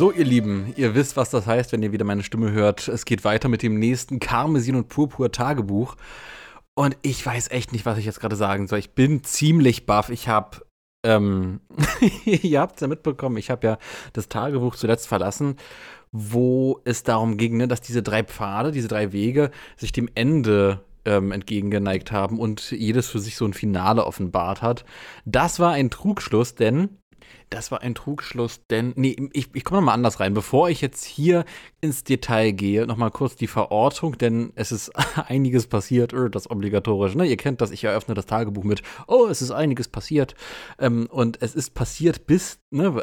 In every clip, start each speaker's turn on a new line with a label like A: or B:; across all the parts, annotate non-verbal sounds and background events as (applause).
A: So, ihr Lieben, ihr wisst, was das heißt, wenn ihr wieder meine Stimme hört. Es geht weiter mit dem nächsten Karmesin und Purpur Tagebuch. Und ich weiß echt nicht, was ich jetzt gerade sagen soll. Ich bin ziemlich baff. Ich habe, ähm, (laughs) ihr habt es ja mitbekommen, ich habe ja das Tagebuch zuletzt verlassen, wo es darum ging, ne, dass diese drei Pfade, diese drei Wege sich dem Ende ähm, entgegengeneigt haben und jedes für sich so ein Finale offenbart hat. Das war ein Trugschluss, denn das war ein Trugschluss, denn, nee, ich, ich komme nochmal anders rein. Bevor ich jetzt hier ins Detail gehe, nochmal kurz die Verortung, denn es ist (laughs) einiges passiert, äh, das obligatorisch, ne? Ihr kennt das, ich eröffne das Tagebuch mit, oh, es ist einiges passiert. Ähm, und es ist passiert bis, ne,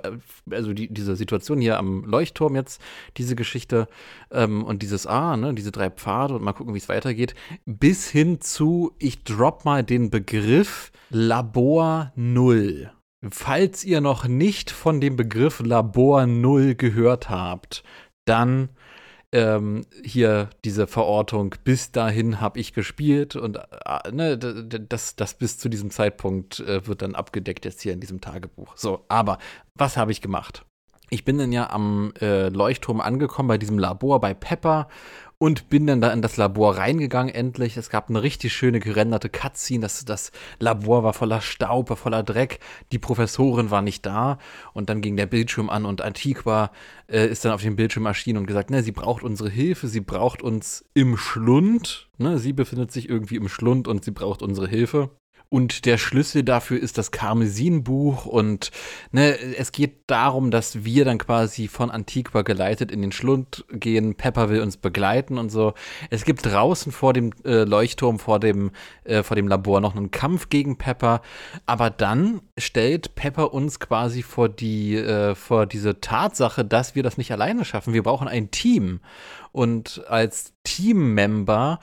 A: also die, diese Situation hier am Leuchtturm jetzt, diese Geschichte ähm, und dieses A, ah, ne, diese drei Pfade und mal gucken, wie es weitergeht, bis hin zu, ich drop mal den Begriff Labor Null. Falls ihr noch nicht von dem Begriff Labor Null gehört habt, dann ähm, hier diese Verortung, bis dahin habe ich gespielt und äh, ne, das, das bis zu diesem Zeitpunkt äh, wird dann abgedeckt jetzt hier in diesem Tagebuch. So, aber was habe ich gemacht? Ich bin dann ja am äh, Leuchtturm angekommen bei diesem Labor bei Pepper und bin dann da in das Labor reingegangen endlich. Es gab eine richtig schöne gerenderte Cutscene. Das, das Labor war voller Staub, voller Dreck. Die Professorin war nicht da. Und dann ging der Bildschirm an und Antiqua äh, ist dann auf dem Bildschirm erschienen und gesagt, ne, sie braucht unsere Hilfe, sie braucht uns im Schlund. Ne, sie befindet sich irgendwie im Schlund und sie braucht unsere Hilfe. Und der Schlüssel dafür ist das Karmesinbuch. Und ne, es geht darum, dass wir dann quasi von Antiqua geleitet in den Schlund gehen. Pepper will uns begleiten und so. Es gibt draußen vor dem äh, Leuchtturm, vor dem, äh, vor dem Labor noch einen Kampf gegen Pepper. Aber dann stellt Pepper uns quasi vor die, äh, vor diese Tatsache, dass wir das nicht alleine schaffen. Wir brauchen ein Team. Und als Teammember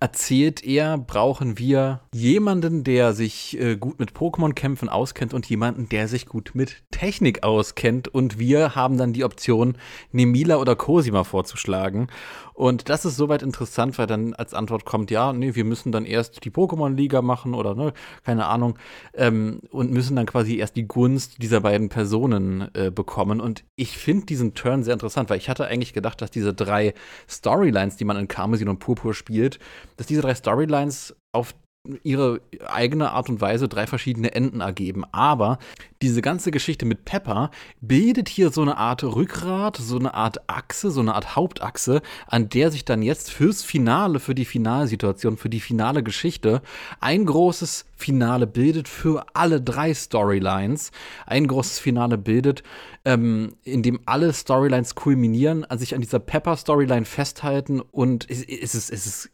A: erzählt er, brauchen wir jemanden, der sich äh, gut mit Pokémon-Kämpfen auskennt und jemanden, der sich gut mit Technik auskennt. Und wir haben dann die Option, Nemila oder Cosima vorzuschlagen. Und das ist soweit interessant, weil dann als Antwort kommt, ja, nee, wir müssen dann erst die Pokémon-Liga machen oder ne, keine Ahnung, ähm, und müssen dann quasi erst die Gunst dieser beiden Personen äh, bekommen. Und ich finde diesen Turn sehr interessant, weil ich hatte eigentlich gedacht, dass diese drei Storylines, die man in Karmesin und Purpur spielt, dass diese drei Storylines auf ihre eigene Art und Weise drei verschiedene Enden ergeben. Aber diese ganze Geschichte mit Pepper bildet hier so eine Art Rückgrat, so eine Art Achse, so eine Art Hauptachse, an der sich dann jetzt fürs Finale, für die Finalsituation, für die finale Geschichte ein großes Finale bildet für alle drei Storylines. Ein großes Finale bildet, ähm, in dem alle Storylines kulminieren, sich an dieser Pepper-Storyline festhalten und es, es, ist, es ist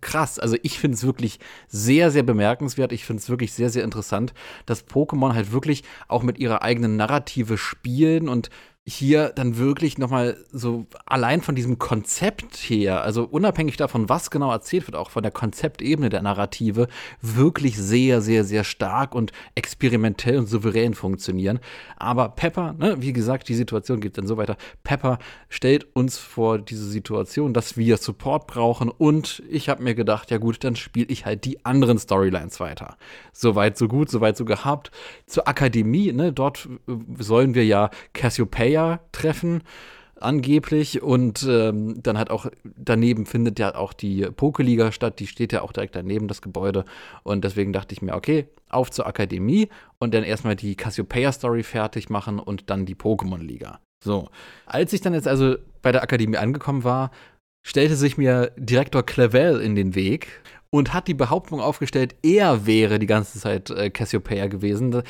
A: krass. Also ich finde es wirklich sehr, sehr bemerkenswert. Ich finde es wirklich sehr, sehr interessant, dass Pokémon halt wirklich auch mit ihrer eigenen Narrative spielen und hier dann wirklich nochmal so allein von diesem Konzept her, also unabhängig davon, was genau erzählt wird, auch von der Konzeptebene der Narrative, wirklich sehr, sehr, sehr stark und experimentell und souverän funktionieren. Aber Pepper, ne, wie gesagt, die Situation geht dann so weiter. Pepper stellt uns vor diese Situation, dass wir Support brauchen und ich habe mir gedacht, ja gut, dann spiele ich halt die anderen Storylines weiter. Soweit so gut, soweit so gehabt. Zur Akademie, ne, dort äh, sollen wir ja Cassiopeia Player treffen angeblich. Und ähm, dann hat auch daneben findet ja auch die Pokeliga statt, die steht ja auch direkt daneben das Gebäude. Und deswegen dachte ich mir, okay, auf zur Akademie und dann erstmal die Cassiopeia Story fertig machen und dann die Pokémon Liga. So, als ich dann jetzt also bei der Akademie angekommen war, stellte sich mir Direktor Clavel in den Weg und hat die Behauptung aufgestellt, er wäre die ganze Zeit äh, Cassiopeia gewesen.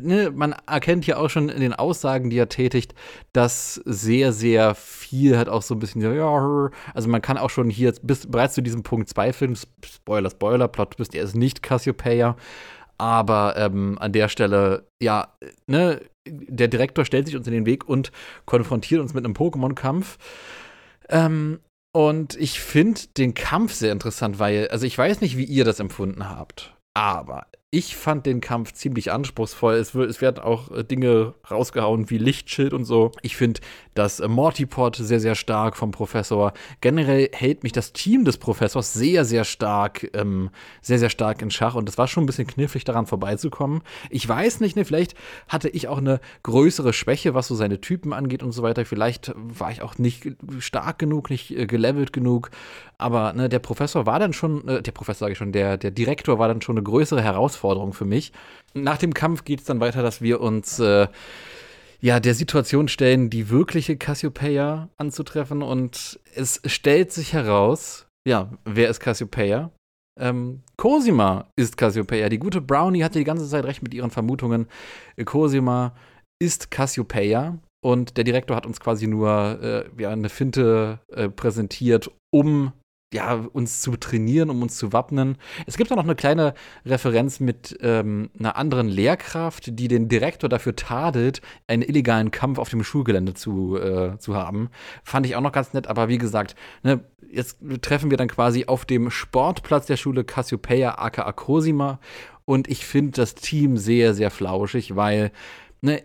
A: Ne, man erkennt ja auch schon in den Aussagen, die er tätigt, dass sehr, sehr viel hat auch so ein bisschen, ja, also man kann auch schon hier bis, bereits zu diesem Punkt zweifeln. Spoiler, Spoiler, Plot bist er ist nicht Cassiopeia. Aber ähm, an der Stelle, ja, ne, der Direktor stellt sich uns in den Weg und konfrontiert uns mit einem Pokémon-Kampf. Ähm, und ich finde den Kampf sehr interessant, weil, also ich weiß nicht, wie ihr das empfunden habt, aber ich fand den Kampf ziemlich anspruchsvoll. Es, es werden auch äh, Dinge rausgehauen wie Lichtschild und so. Ich finde das äh, Mortipod sehr, sehr stark vom Professor. Generell hält mich das Team des Professors sehr, sehr stark, ähm, sehr, sehr stark in Schach. Und es war schon ein bisschen knifflig, daran vorbeizukommen. Ich weiß nicht, ne, vielleicht hatte ich auch eine größere Schwäche, was so seine Typen angeht und so weiter. Vielleicht war ich auch nicht stark genug, nicht äh, gelevelt genug. Aber ne, der Professor war dann schon, äh, der Professor sage ich schon, der, der Direktor war dann schon eine größere Herausforderung für mich. Nach dem Kampf geht es dann weiter, dass wir uns äh, ja der Situation stellen, die wirkliche Cassiopeia anzutreffen. Und es stellt sich heraus, ja, wer ist Cassiopeia? Ähm, Cosima ist Cassiopeia. Die gute Brownie hatte die ganze Zeit recht mit ihren Vermutungen. Cosima ist Cassiopeia. Und der Direktor hat uns quasi nur äh, ja, eine Finte äh, präsentiert, um ja, uns zu trainieren, um uns zu wappnen. Es gibt auch noch eine kleine Referenz mit ähm, einer anderen Lehrkraft, die den Direktor dafür tadelt, einen illegalen Kampf auf dem Schulgelände zu, äh, zu haben. Fand ich auch noch ganz nett, aber wie gesagt, ne, jetzt treffen wir dann quasi auf dem Sportplatz der Schule Cassiopeia aka Cosima und ich finde das Team sehr, sehr flauschig, weil ne,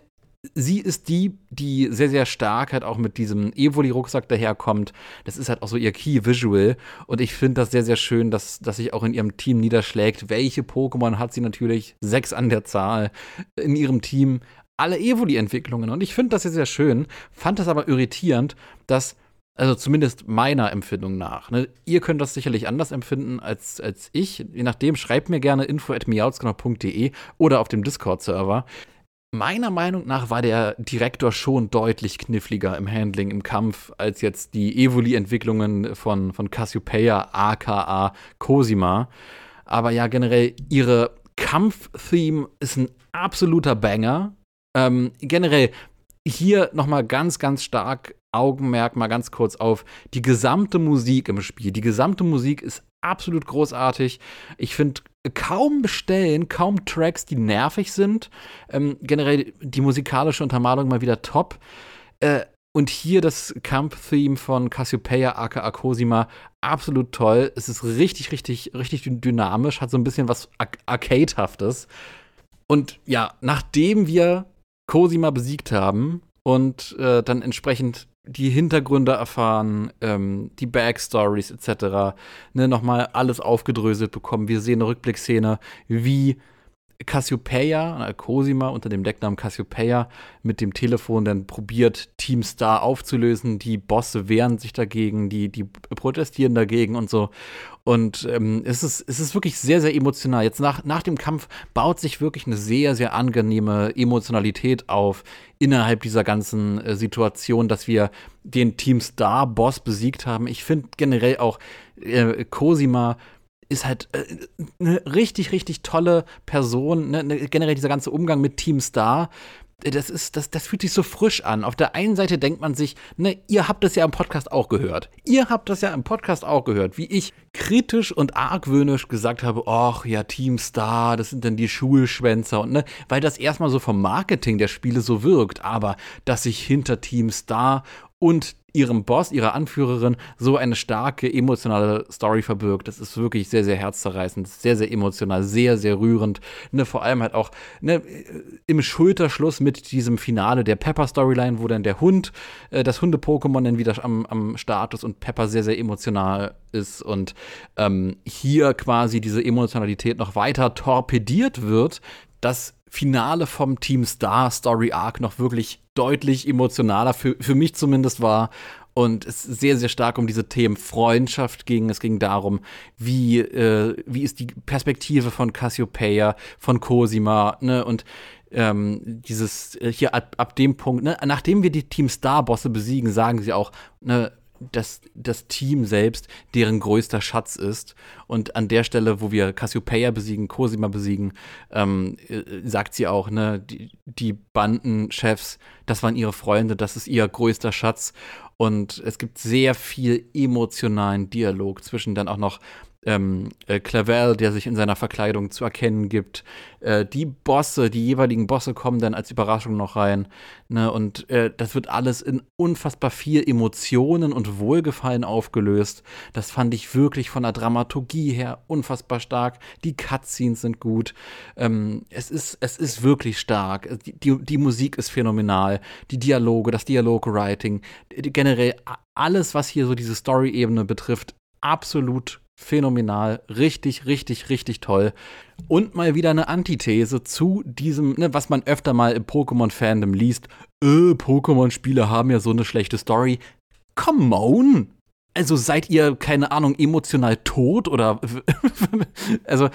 A: sie ist die, die sehr, sehr stark halt auch mit diesem Evoli-Rucksack daherkommt. Das ist halt auch so ihr Key-Visual. Und ich finde das sehr, sehr schön, dass, dass sich auch in ihrem Team niederschlägt. Welche Pokémon hat sie natürlich? Sechs an der Zahl in ihrem Team. Alle Evoli-Entwicklungen. Und ich finde das sehr, sehr schön. Fand das aber irritierend, dass also zumindest meiner Empfindung nach. Ne? Ihr könnt das sicherlich anders empfinden als, als ich. Je nachdem, schreibt mir gerne info at oder auf dem Discord-Server. Meiner Meinung nach war der Direktor schon deutlich kniffliger im Handling, im Kampf, als jetzt die Evoli-Entwicklungen von, von Cassiopeia aka Cosima. Aber ja, generell, ihre Kampf-Theme ist ein absoluter Banger. Ähm, generell, hier nochmal ganz, ganz stark Augenmerk mal ganz kurz auf die gesamte Musik im Spiel. Die gesamte Musik ist absolut großartig. Ich finde kaum bestellen, kaum Tracks, die nervig sind. Ähm, generell die musikalische Untermalung mal wieder top. Äh, und hier das Kampf-Theme von Cassiopeia aka Cosima, absolut toll. Es ist richtig, richtig, richtig dynamisch, hat so ein bisschen was Ar Arcade-haftes. Und ja, nachdem wir Cosima besiegt haben und äh, dann entsprechend die Hintergründe erfahren, ähm, die Backstories etc. Ne, nochmal alles aufgedröselt bekommen. Wir sehen eine Rückblickszene, wie Cassiopeia, Cosima unter dem Decknamen Cassiopeia mit dem Telefon dann probiert, Team Star aufzulösen. Die Bosse wehren sich dagegen, die, die protestieren dagegen und so. Und ähm, es, ist, es ist wirklich sehr, sehr emotional. Jetzt nach, nach dem Kampf baut sich wirklich eine sehr, sehr angenehme Emotionalität auf innerhalb dieser ganzen äh, Situation, dass wir den Team Star-Boss besiegt haben. Ich finde generell auch äh, Cosima ist halt äh, eine richtig, richtig tolle Person. Ne? ne? Generell dieser ganze Umgang mit Team Star. Äh, das ist, das, das fühlt sich so frisch an. Auf der einen Seite denkt man sich, ne, ihr habt das ja im Podcast auch gehört. Ihr habt das ja im Podcast auch gehört, wie ich kritisch und argwöhnisch gesagt habe, ach ja, Team Star, das sind dann die Schulschwänzer und ne, weil das erstmal so vom Marketing der Spiele so wirkt, aber dass sich hinter Team Star und ihrem Boss, ihrer Anführerin so eine starke emotionale Story verbirgt. Das ist wirklich sehr, sehr herzzerreißend, sehr, sehr emotional, sehr, sehr rührend. Ne, vor allem halt auch ne, im Schulterschluss mit diesem Finale der Pepper-Storyline, wo dann der Hund, äh, das Hunde-Pokémon dann wieder am, am Start und Pepper sehr, sehr emotional ist und ähm, hier quasi diese Emotionalität noch weiter torpediert wird. Das Finale vom Team Star Story Arc noch wirklich deutlich emotionaler, für, für mich zumindest war. Und es sehr, sehr stark um diese Themen Freundschaft ging. Es ging darum, wie, äh, wie ist die Perspektive von Cassiopeia, von Cosima, ne? Und ähm, dieses äh, hier ab, ab dem Punkt, ne? nachdem wir die Team Star-Bosse besiegen, sagen sie auch, ne, dass das Team selbst deren größter Schatz ist. Und an der Stelle, wo wir Cassiopeia besiegen, Cosima besiegen, ähm, äh, sagt sie auch, ne, die, die Bandenchefs, das waren ihre Freunde, das ist ihr größter Schatz. Und es gibt sehr viel emotionalen Dialog zwischen dann auch noch ähm, äh, Clavel, der sich in seiner Verkleidung zu erkennen gibt. Äh, die Bosse, die jeweiligen Bosse kommen dann als Überraschung noch rein. Ne? Und äh, das wird alles in unfassbar viel Emotionen und Wohlgefallen aufgelöst. Das fand ich wirklich von der Dramaturgie her unfassbar stark. Die Cutscenes sind gut. Ähm, es, ist, es ist wirklich stark. Die, die, die Musik ist phänomenal. Die Dialoge, das Dialogwriting, generell alles, was hier so diese Story-Ebene betrifft, absolut phänomenal, richtig, richtig, richtig toll. Und mal wieder eine Antithese zu diesem, ne, was man öfter mal im Pokémon-Fandom liest. Äh, Pokémon-Spiele haben ja so eine schlechte Story. Come on! Also seid ihr, keine Ahnung, emotional tot oder. (laughs) also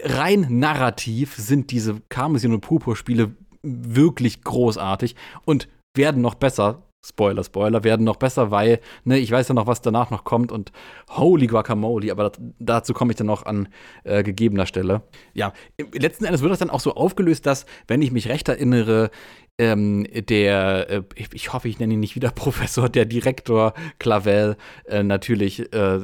A: rein narrativ sind diese Karmesin und Purpur-Spiele wirklich großartig und werden noch besser. Spoiler, Spoiler, werden noch besser, weil, ne, ich weiß ja noch, was danach noch kommt und holy guacamole, aber das, dazu komme ich dann noch an äh, gegebener Stelle. Ja, letzten Endes wird das dann auch so aufgelöst, dass, wenn ich mich recht erinnere, ähm, der, äh, ich, ich, hoffe, ich nenne ihn nicht wieder (laughs) Professor, der Direktor Clavel äh, natürlich äh,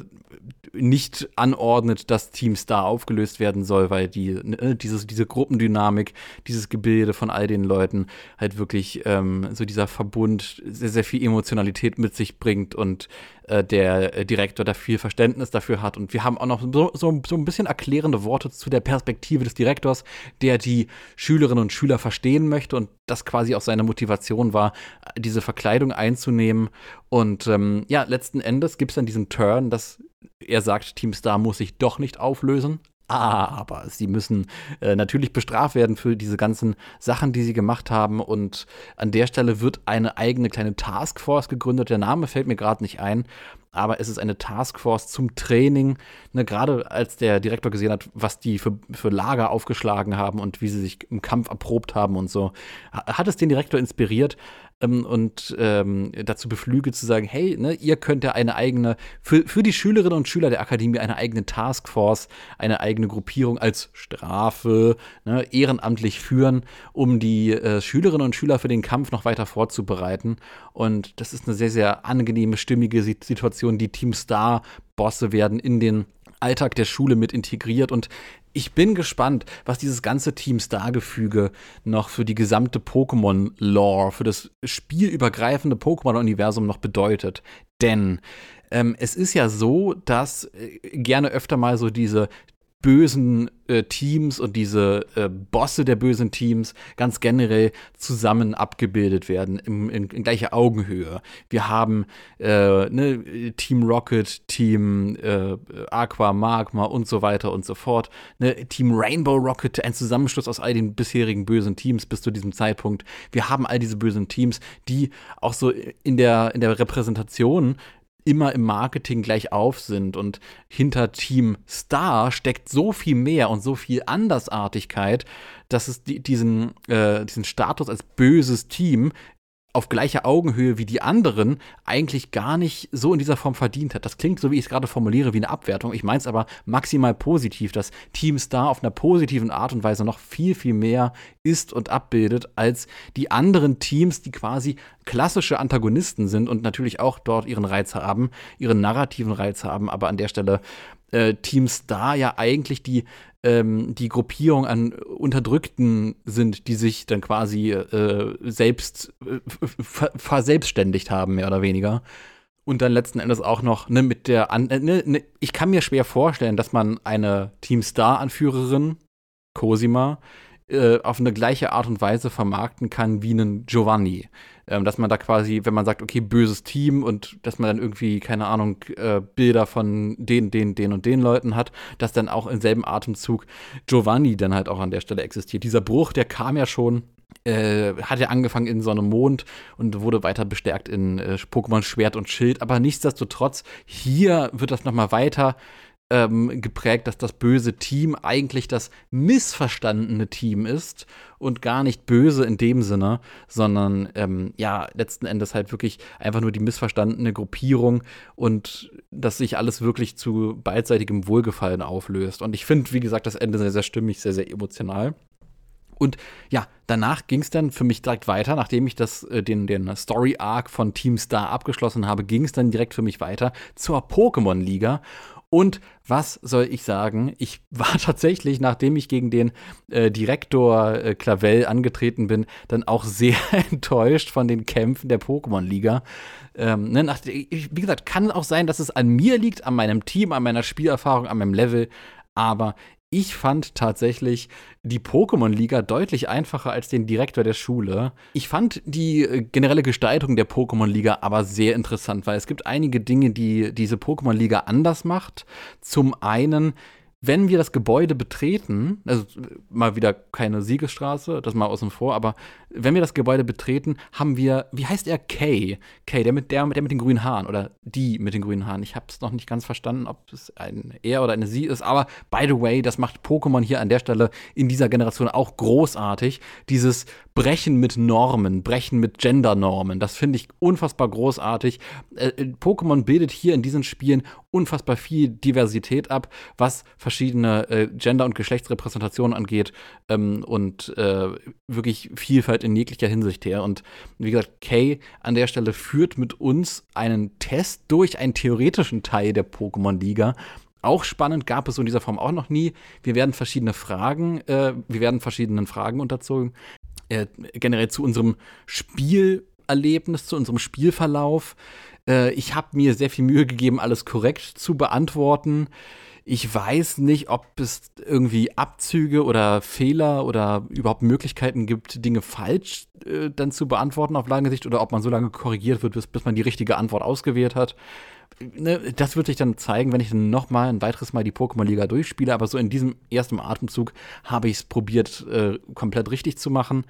A: nicht anordnet, dass Team Star aufgelöst werden soll, weil die, ne, dieses, diese Gruppendynamik, dieses Gebilde von all den Leuten halt wirklich ähm, so dieser Verbund sehr, sehr viel Emotionalität mit sich bringt und äh, der Direktor da viel Verständnis dafür hat. Und wir haben auch noch so, so, so ein bisschen erklärende Worte zu der Perspektive des Direktors, der die Schülerinnen und Schüler verstehen möchte und das quasi auch seine Motivation war, diese Verkleidung einzunehmen. Und ähm, ja, letzten Endes gibt es dann diesen Turn, dass er sagt, Team Star muss sich doch nicht auflösen, aber sie müssen äh, natürlich bestraft werden für diese ganzen Sachen, die sie gemacht haben. Und an der Stelle wird eine eigene kleine Taskforce gegründet. Der Name fällt mir gerade nicht ein, aber es ist eine Taskforce zum Training. Ne, gerade als der Direktor gesehen hat, was die für, für Lager aufgeschlagen haben und wie sie sich im Kampf erprobt haben und so, hat es den Direktor inspiriert, ähm, und ähm, dazu beflügelt zu sagen, hey, ne, ihr könnt ja eine eigene, für, für die Schülerinnen und Schüler der Akademie eine eigene Taskforce, eine eigene Gruppierung als Strafe ne, ehrenamtlich führen, um die äh, Schülerinnen und Schüler für den Kampf noch weiter vorzubereiten. Und das ist eine sehr, sehr angenehme, stimmige Situation. Die Team Star-Bosse werden in den Alltag der Schule mit integriert und ich bin gespannt, was dieses ganze Team Star-Gefüge noch für die gesamte Pokémon-Lore, für das spielübergreifende Pokémon-Universum noch bedeutet. Denn ähm, es ist ja so, dass äh, gerne öfter mal so diese bösen äh, Teams und diese äh, Bosse der bösen Teams ganz generell zusammen abgebildet werden, im, in, in gleicher Augenhöhe. Wir haben äh, ne, Team Rocket, Team äh, Aqua, Magma und so weiter und so fort. Ne, Team Rainbow Rocket, ein Zusammenschluss aus all den bisherigen bösen Teams bis zu diesem Zeitpunkt. Wir haben all diese bösen Teams, die auch so in der, in der Repräsentation immer im Marketing gleich auf sind. Und hinter Team Star steckt so viel mehr und so viel Andersartigkeit, dass es die, diesen, äh, diesen Status als böses Team auf gleicher Augenhöhe wie die anderen eigentlich gar nicht so in dieser Form verdient hat. Das klingt, so wie ich es gerade formuliere, wie eine Abwertung. Ich meine es aber maximal positiv, dass Team Star auf einer positiven Art und Weise noch viel, viel mehr ist und abbildet als die anderen Teams, die quasi klassische Antagonisten sind und natürlich auch dort ihren Reiz haben, ihren narrativen Reiz haben, aber an der Stelle äh, Team Star ja eigentlich die ähm, die Gruppierung an Unterdrückten sind, die sich dann quasi äh, selbst äh, verselbstständigt haben, mehr oder weniger. Und dann letzten Endes auch noch ne, mit der An äh, ne, ne, ich kann mir schwer vorstellen, dass man eine Team Star-Anführerin, Cosima, äh, auf eine gleiche Art und Weise vermarkten kann wie einen Giovanni. Ähm, dass man da quasi, wenn man sagt, okay, böses Team und dass man dann irgendwie, keine Ahnung, äh, Bilder von den, den, den und den Leuten hat, dass dann auch im selben Atemzug Giovanni dann halt auch an der Stelle existiert. Dieser Bruch, der kam ja schon äh, hat ja angefangen in Sonne Mond und wurde weiter bestärkt in äh, Pokémon Schwert und Schild. Aber nichtsdestotrotz, hier wird das nochmal weiter ähm, geprägt, dass das böse Team eigentlich das missverstandene Team ist und gar nicht böse in dem Sinne, sondern ähm, ja, letzten Endes halt wirklich einfach nur die missverstandene Gruppierung und dass sich alles wirklich zu beidseitigem Wohlgefallen auflöst. Und ich finde, wie gesagt, das Ende sehr, sehr stimmig, sehr, sehr emotional. Und ja, danach ging es dann für mich direkt weiter, nachdem ich das, äh, den, den Story-Arc von Team Star abgeschlossen habe, ging es dann direkt für mich weiter zur Pokémon-Liga. Und was soll ich sagen? Ich war (laughs) tatsächlich, nachdem ich gegen den äh, Direktor äh, Clavel angetreten bin, dann auch sehr (laughs) enttäuscht von den Kämpfen der Pokémon-Liga. Ähm, ne, wie gesagt, kann auch sein, dass es an mir liegt, an meinem Team, an meiner Spielerfahrung, an meinem Level. Aber ich fand tatsächlich die Pokémon-Liga deutlich einfacher als den Direktor der Schule. Ich fand die äh, generelle Gestaltung der Pokémon-Liga aber sehr interessant, weil es gibt einige Dinge, die diese Pokémon-Liga anders macht. Zum einen wenn wir das Gebäude betreten, also mal wieder keine Siegesstraße, das mal außen vor, aber wenn wir das Gebäude betreten, haben wir, wie heißt er? Kay. Kay, der mit, der, der mit den grünen Haaren oder die mit den grünen Haaren. Ich habe es noch nicht ganz verstanden, ob es ein er oder eine sie ist, aber by the way, das macht Pokémon hier an der Stelle in dieser Generation auch großartig. Dieses Brechen mit Normen, Brechen mit Gendernormen, das finde ich unfassbar großartig. Äh, äh, Pokémon bildet hier in diesen Spielen unfassbar viel Diversität ab, was verschiedene äh, Gender- und Geschlechtsrepräsentationen angeht ähm, und äh, wirklich Vielfalt in jeglicher Hinsicht her. Und wie gesagt, Kay an der Stelle führt mit uns einen Test durch einen theoretischen Teil der Pokémon-Liga. Auch spannend gab es so in dieser Form auch noch nie. Wir werden verschiedene Fragen, äh, wir werden verschiedenen Fragen unterzogen. Äh, generell zu unserem Spielerlebnis, zu unserem Spielverlauf. Äh, ich habe mir sehr viel Mühe gegeben, alles korrekt zu beantworten. Ich weiß nicht, ob es irgendwie Abzüge oder Fehler oder überhaupt Möglichkeiten gibt, Dinge falsch äh, dann zu beantworten auf lange Sicht oder ob man so lange korrigiert wird, bis, bis man die richtige Antwort ausgewählt hat. Ne, das wird sich dann zeigen, wenn ich dann noch mal ein weiteres Mal die Pokémon-Liga durchspiele. Aber so in diesem ersten Atemzug habe ich es probiert, äh, komplett richtig zu machen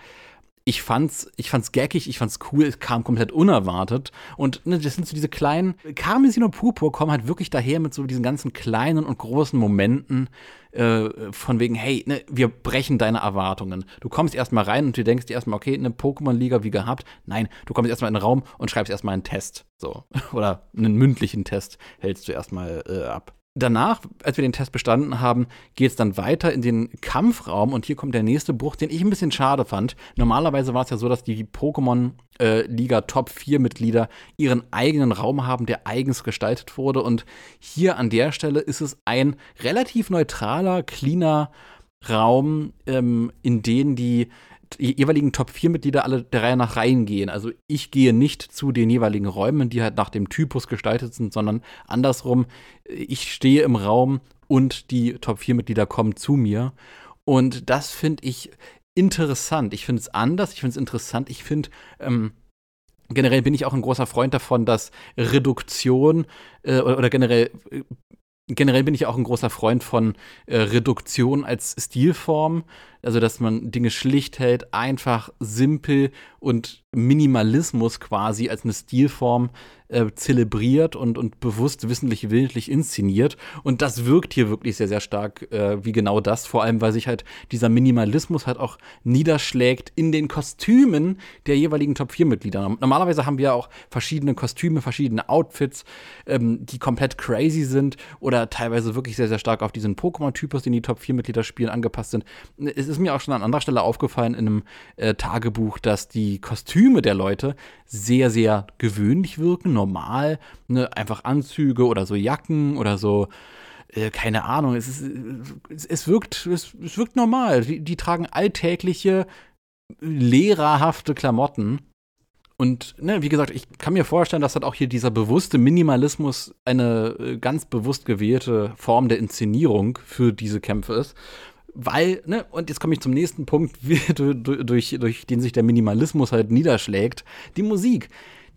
A: ich fand's, ich fand's gackig, ich fand's cool, es kam komplett unerwartet. Und ne, das sind so diese kleinen, Karmesin und Purpur kommen halt wirklich daher mit so diesen ganzen kleinen und großen Momenten, äh, von wegen, hey, ne, wir brechen deine Erwartungen. Du kommst erstmal rein und du denkst dir erstmal, okay, eine Pokémon-Liga wie gehabt. Nein, du kommst erstmal in den Raum und schreibst erstmal einen Test. So. (laughs) Oder einen mündlichen Test hältst du erstmal äh, ab danach, als wir den Test bestanden haben, geht es dann weiter in den Kampfraum und hier kommt der nächste Bruch, den ich ein bisschen schade fand. Normalerweise war es ja so, dass die Pokémon äh, Liga Top 4 Mitglieder ihren eigenen Raum haben, der eigens gestaltet wurde und hier an der Stelle ist es ein relativ neutraler, cleaner Raum, ähm, in den die jeweiligen Top-4-Mitglieder alle der Reihe nach reingehen. Also ich gehe nicht zu den jeweiligen Räumen, die halt nach dem Typus gestaltet sind, sondern andersrum, ich stehe im Raum und die Top-4-Mitglieder kommen zu mir. Und das finde ich interessant. Ich finde es anders, ich finde es interessant, ich finde, ähm, generell bin ich auch ein großer Freund davon, dass Reduktion äh, oder, oder, generell äh, generell bin ich auch ein großer Freund von äh, Reduktion als Stilform. Also, dass man Dinge schlicht hält, einfach, simpel und Minimalismus quasi als eine Stilform äh, zelebriert und, und bewusst, wissentlich, willentlich inszeniert. Und das wirkt hier wirklich sehr, sehr stark äh, wie genau das. Vor allem, weil sich halt dieser Minimalismus halt auch niederschlägt in den Kostümen der jeweiligen Top-4-Mitglieder. Normalerweise haben wir auch verschiedene Kostüme, verschiedene Outfits, ähm, die komplett crazy sind oder teilweise wirklich sehr, sehr stark auf diesen Pokémon-Typus, den die Top-4-Mitglieder spielen, angepasst sind. Es ist mir auch schon an anderer Stelle aufgefallen in einem äh, Tagebuch, dass die Kostüme der Leute sehr, sehr gewöhnlich wirken, normal. Ne? Einfach Anzüge oder so Jacken oder so äh, keine Ahnung, es, ist, es, wirkt, es, es, wirkt normal. Die, die, tragen alltägliche, lehrerhafte Klamotten. Und ne, wie gesagt, ich kann mir vorstellen, dass halt auch hier dieser bewusste Minimalismus eine äh, ganz bewusst gewählte Form der Inszenierung für diese Kämpfe ist weil, ne, und jetzt komme ich zum nächsten Punkt, (laughs) wie, durch, durch den sich der Minimalismus halt niederschlägt, die Musik.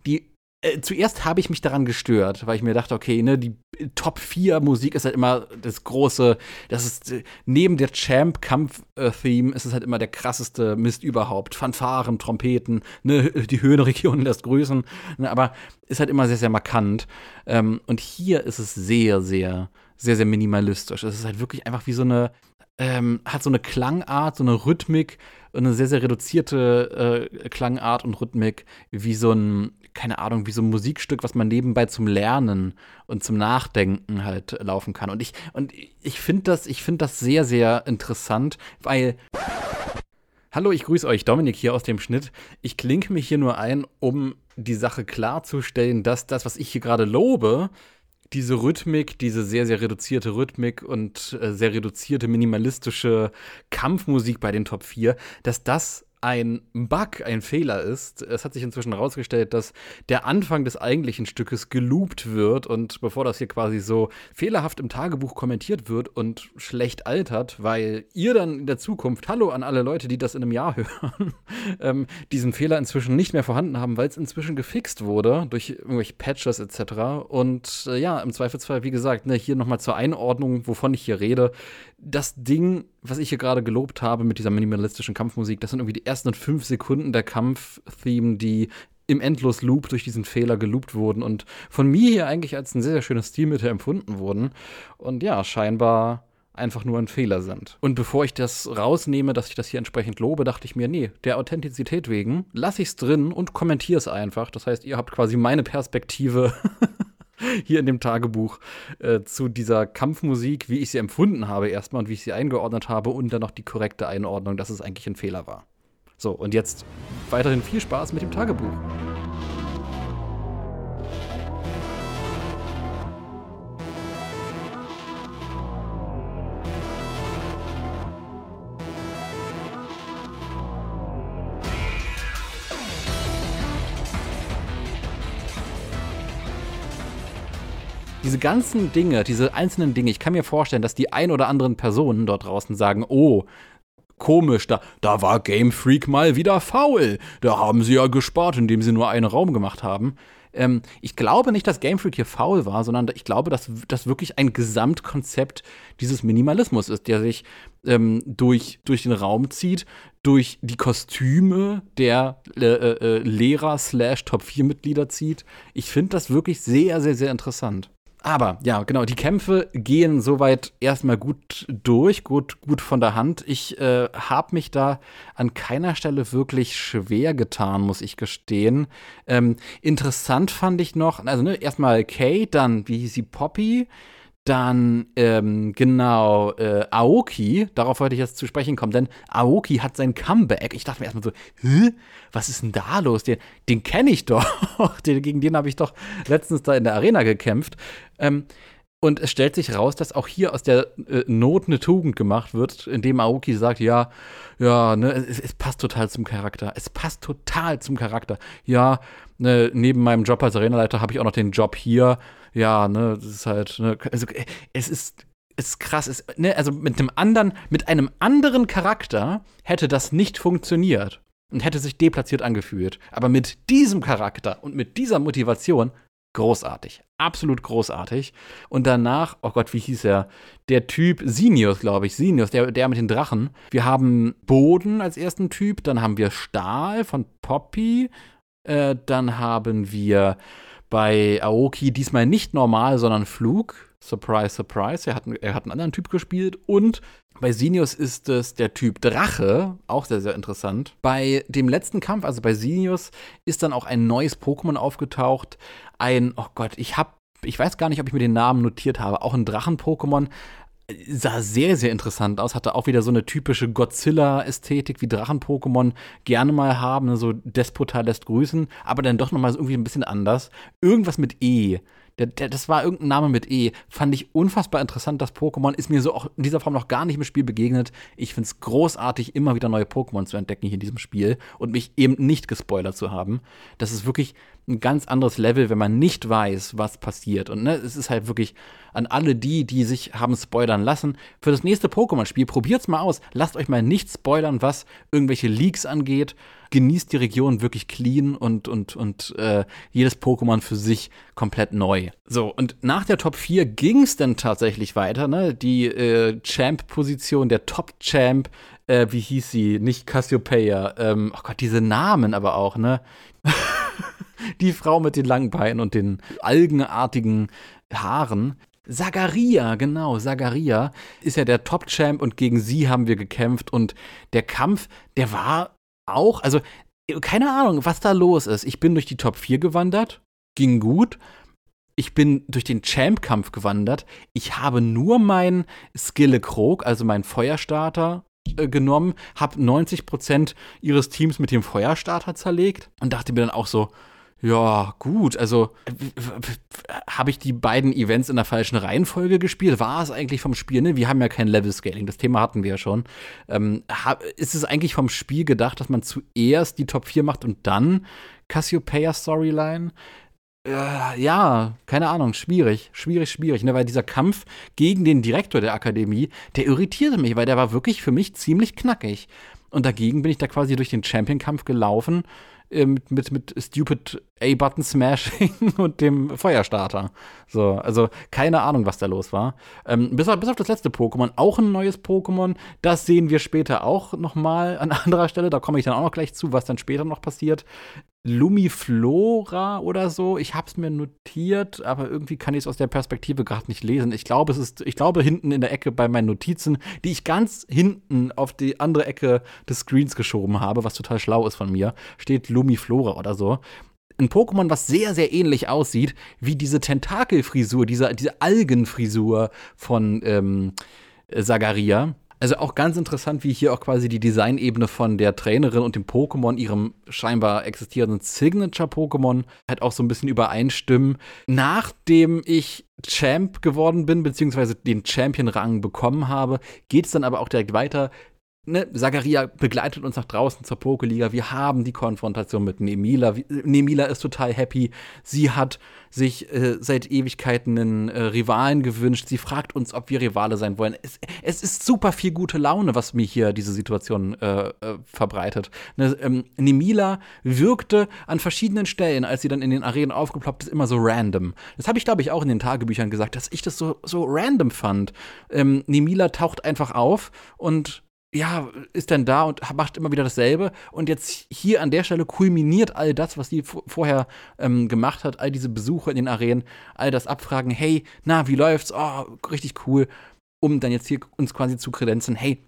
A: Die äh, zuerst habe ich mich daran gestört, weil ich mir dachte, okay, ne, die Top 4 Musik ist halt immer das große, das ist äh, neben der Champ-Kampf-Theme ist es halt immer der krasseste Mist überhaupt. Fanfaren, Trompeten, ne, (laughs) die Höhenregion lässt grüßen, ne, aber ist halt immer sehr, sehr markant. Ähm, und hier ist es sehr, sehr, sehr, sehr minimalistisch. Es ist halt wirklich einfach wie so eine, ähm, hat so eine Klangart, so eine Rhythmik, eine sehr, sehr reduzierte äh, Klangart und Rhythmik, wie so ein, keine Ahnung, wie so ein Musikstück, was man nebenbei zum Lernen und zum Nachdenken halt laufen kann. Und ich, und ich finde das, ich finde das sehr, sehr interessant, weil Hallo, ich grüße euch, Dominik hier aus dem Schnitt. Ich klinke mich hier nur ein, um die Sache klarzustellen, dass das, was ich hier gerade lobe, diese Rhythmik, diese sehr, sehr reduzierte Rhythmik und äh, sehr reduzierte minimalistische Kampfmusik bei den Top 4, dass das ein Bug, ein Fehler ist. Es hat sich inzwischen herausgestellt, dass der Anfang des eigentlichen Stückes geloopt wird und bevor das hier quasi so fehlerhaft im Tagebuch kommentiert wird und schlecht altert, weil ihr dann in der Zukunft, hallo an alle Leute, die das in einem Jahr (laughs) hören, ähm, diesen Fehler inzwischen nicht mehr vorhanden haben, weil es inzwischen gefixt wurde durch irgendwelche Patches etc. Und äh, ja, im Zweifelsfall, wie gesagt, ne, hier nochmal zur Einordnung, wovon ich hier rede das Ding, was ich hier gerade gelobt habe mit dieser minimalistischen Kampfmusik, das sind irgendwie die ersten fünf Sekunden der Kampftheme, die im Endlos-Loop durch diesen Fehler geloopt wurden und von mir hier eigentlich als ein sehr, sehr schönes Stilmittel empfunden wurden. Und ja, scheinbar einfach nur ein Fehler sind. Und bevor ich das rausnehme, dass ich das hier entsprechend lobe, dachte ich mir, nee, der Authentizität wegen lasse ich es drin und kommentiere es einfach. Das heißt, ihr habt quasi meine Perspektive (laughs) (laughs) hier in dem Tagebuch äh, zu dieser Kampfmusik, wie ich sie empfunden habe erstmal und wie ich sie eingeordnet habe und dann noch die korrekte Einordnung, dass es eigentlich ein Fehler war. So, und jetzt weiterhin viel Spaß mit dem Tagebuch. Diese ganzen Dinge, diese einzelnen Dinge, ich kann mir vorstellen, dass die ein oder anderen Personen dort draußen sagen, oh, komisch, da, da war Game Freak mal wieder faul. Da haben sie ja gespart, indem sie nur einen Raum gemacht haben. Ähm, ich glaube nicht, dass Game Freak hier faul war, sondern ich glaube, dass das wirklich ein Gesamtkonzept dieses Minimalismus ist, der sich ähm, durch, durch den Raum zieht, durch die Kostüme der äh, äh, Lehrer slash Top 4 Mitglieder zieht. Ich finde das wirklich sehr, sehr, sehr interessant. Aber ja, genau, die Kämpfe gehen soweit erstmal gut durch, gut, gut von der Hand. Ich äh, habe mich da an keiner Stelle wirklich schwer getan, muss ich gestehen. Ähm, interessant fand ich noch, also ne, erstmal Kay, dann, wie hieß sie, Poppy, dann, ähm, genau, äh, Aoki, darauf wollte ich jetzt zu sprechen kommen, denn Aoki hat sein Comeback. Ich dachte mir erstmal so, Hä? was ist denn da los? Den, den kenne ich doch. (laughs) den, gegen den habe ich doch letztens da in der Arena gekämpft. Ähm, und es stellt sich raus, dass auch hier aus der äh, Not eine Tugend gemacht wird, indem Aoki sagt, ja, ja, ne, es, es passt total zum Charakter. Es passt total zum Charakter. Ja, ne, neben meinem Job als Arenaleiter habe ich auch noch den Job hier ja, ne, das ist halt, ne, also es ist, es ist krass, es, ne, also mit einem anderen, mit einem anderen Charakter hätte das nicht funktioniert und hätte sich deplatziert angefühlt. Aber mit diesem Charakter und mit dieser Motivation großartig. Absolut großartig. Und danach, oh Gott, wie hieß er? Der Typ Sinius, glaube ich. Sinius, der, der mit den Drachen. Wir haben Boden als ersten Typ, dann haben wir Stahl von Poppy, äh, dann haben wir bei Aoki diesmal nicht normal, sondern Flug. Surprise, surprise. Er hat, er hat einen anderen Typ gespielt. Und bei Sinius ist es der Typ Drache. Auch sehr, sehr interessant. Bei dem letzten Kampf, also bei Sinius, ist dann auch ein neues Pokémon aufgetaucht. Ein, oh Gott, ich hab, ich weiß gar nicht, ob ich mir den Namen notiert habe. Auch ein Drachen-Pokémon sah sehr, sehr interessant aus. Hatte auch wieder so eine typische Godzilla-Ästhetik, wie Drachen-Pokémon gerne mal haben. So Despota lässt grüßen, aber dann doch nochmal irgendwie ein bisschen anders. Irgendwas mit E. Der, der, das war irgendein Name mit E. Fand ich unfassbar interessant, das Pokémon. Ist mir so auch in dieser Form noch gar nicht im Spiel begegnet. Ich finde es großartig, immer wieder neue Pokémon zu entdecken hier in diesem Spiel und mich eben nicht gespoilert zu haben. Das ist wirklich ein ganz anderes Level, wenn man nicht weiß, was passiert. Und ne, es ist halt wirklich an alle die, die sich haben spoilern lassen. Für das nächste Pokémon-Spiel probiert's mal aus. Lasst euch mal nicht spoilern, was irgendwelche Leaks angeht. Genießt die Region wirklich clean und, und, und äh, jedes Pokémon für sich komplett neu. So, und nach der Top 4 ging's dann tatsächlich weiter, ne? Die äh, Champ-Position, der Top-Champ, äh, wie hieß sie? Nicht Cassiopeia. Ähm, oh Gott, diese Namen aber auch, ne? (laughs) die Frau mit den langen Beinen und den algenartigen Haaren. Sagaria, genau, Sagaria ist ja der Top-Champ und gegen sie haben wir gekämpft und der Kampf, der war auch, also keine Ahnung, was da los ist. Ich bin durch die Top 4 gewandert, ging gut. Ich bin durch den Champ-Kampf gewandert. Ich habe nur meinen Skille Krog, also meinen Feuerstarter, äh, genommen, habe 90% ihres Teams mit dem Feuerstarter zerlegt und dachte mir dann auch so, ja, gut, also habe ich die beiden Events in der falschen Reihenfolge gespielt? War es eigentlich vom Spiel, ne? Wir haben ja kein Level-Scaling, das Thema hatten wir ja schon. Ähm, ist es eigentlich vom Spiel gedacht, dass man zuerst die Top 4 macht und dann Cassiopeia Storyline? Äh, ja, keine Ahnung, schwierig, schwierig, schwierig, ne? Weil dieser Kampf gegen den Direktor der Akademie, der irritierte mich, weil der war wirklich für mich ziemlich knackig. Und dagegen bin ich da quasi durch den Champion-Kampf gelaufen mit, mit, mit Stupid A-Button Smashing (laughs) und dem Feuerstarter. So, also keine Ahnung, was da los war. Ähm, bis, auf, bis auf das letzte Pokémon, auch ein neues Pokémon. Das sehen wir später auch noch mal an (laughs) anderer Stelle. Da komme ich dann auch noch gleich zu, was dann später noch passiert. Lumiflora oder so. Ich habe es mir notiert, aber irgendwie kann ich es aus der Perspektive gerade nicht lesen. Ich glaube, es ist, ich glaube, hinten in der Ecke bei meinen Notizen, die ich ganz hinten auf die andere Ecke des Screens geschoben habe, was total schlau ist von mir, steht Lumiflora oder so ein Pokémon, was sehr, sehr ähnlich aussieht wie diese Tentakelfrisur, diese, diese Algenfrisur von ähm, Sagaria. Also auch ganz interessant, wie hier auch quasi die Designebene von der Trainerin und dem Pokémon, ihrem scheinbar existierenden Signature-Pokémon, halt auch so ein bisschen übereinstimmen. Nachdem ich Champ geworden bin, beziehungsweise den Champion-Rang bekommen habe, geht es dann aber auch direkt weiter ne, Zagaria begleitet uns nach draußen zur Pokeliga. Wir haben die Konfrontation mit Nemila. Nemila ist total happy. Sie hat sich äh, seit Ewigkeiten einen äh, Rivalen gewünscht. Sie fragt uns, ob wir Rivale sein wollen. Es, es ist super viel gute Laune, was mir hier diese Situation äh, äh verbreitet. Ne, ähm, Nemila wirkte an verschiedenen Stellen, als sie dann in den Arenen aufgeploppt ist, immer so random. Das habe ich, glaube ich, auch in den Tagebüchern gesagt, dass ich das so, so random fand. Ähm, Nemila taucht einfach auf und ja, ist dann da und macht immer wieder dasselbe. Und jetzt hier an der Stelle kulminiert all das, was sie vorher ähm, gemacht hat, all diese Besuche in den Arenen, all das Abfragen, hey, na, wie läuft's? Oh, richtig cool. Um dann jetzt hier uns quasi zu kredenzen, hey,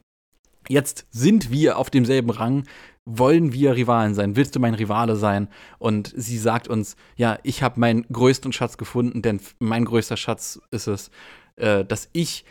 A: jetzt sind wir auf demselben Rang, wollen wir Rivalen sein? Willst du mein Rivale sein? Und sie sagt uns, ja, ich habe meinen größten Schatz gefunden, denn mein größter Schatz ist es, äh, dass ich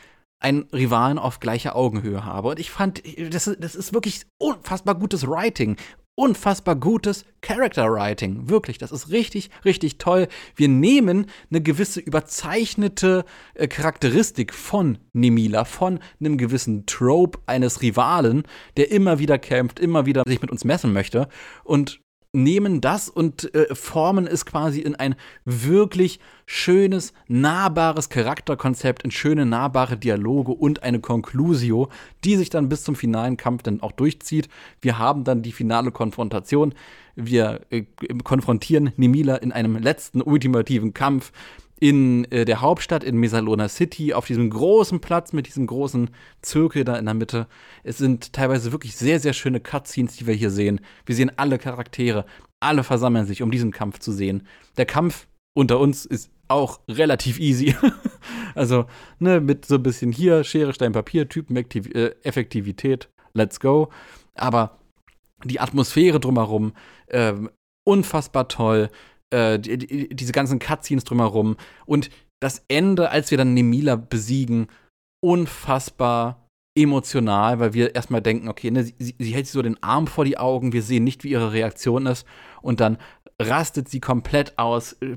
A: einen Rivalen auf gleicher Augenhöhe habe. Und ich fand, das, das ist wirklich unfassbar gutes Writing. Unfassbar gutes Character Writing. Wirklich, das ist richtig, richtig toll. Wir nehmen eine gewisse überzeichnete äh, Charakteristik von Nemila, von einem gewissen Trope eines Rivalen, der immer wieder kämpft, immer wieder sich mit uns messen möchte und nehmen das und äh, formen es quasi in ein wirklich schönes, nahbares Charakterkonzept, in schöne, nahbare Dialoge und eine Conclusio, die sich dann bis zum finalen Kampf dann auch durchzieht. Wir haben dann die finale Konfrontation. Wir äh, konfrontieren Nemila in einem letzten ultimativen Kampf in äh, der Hauptstadt, in Mesalona City, auf diesem großen Platz mit diesem großen Zirkel da in der Mitte. Es sind teilweise wirklich sehr, sehr schöne Cutscenes, die wir hier sehen. Wir sehen alle Charaktere, alle versammeln sich, um diesen Kampf zu sehen. Der Kampf unter uns ist auch relativ easy. (laughs) also, ne, mit so ein bisschen hier Schere, Stein, Papier, Typeneffektivität, äh, let's go. Aber die Atmosphäre drumherum, äh, unfassbar toll äh, die, die, diese ganzen Cutscenes drumherum und das Ende, als wir dann Nemila besiegen, unfassbar emotional, weil wir erstmal denken, okay, ne, sie, sie, hält sich so den Arm vor die Augen, wir sehen nicht, wie ihre Reaktion ist und dann rastet sie komplett aus, äh,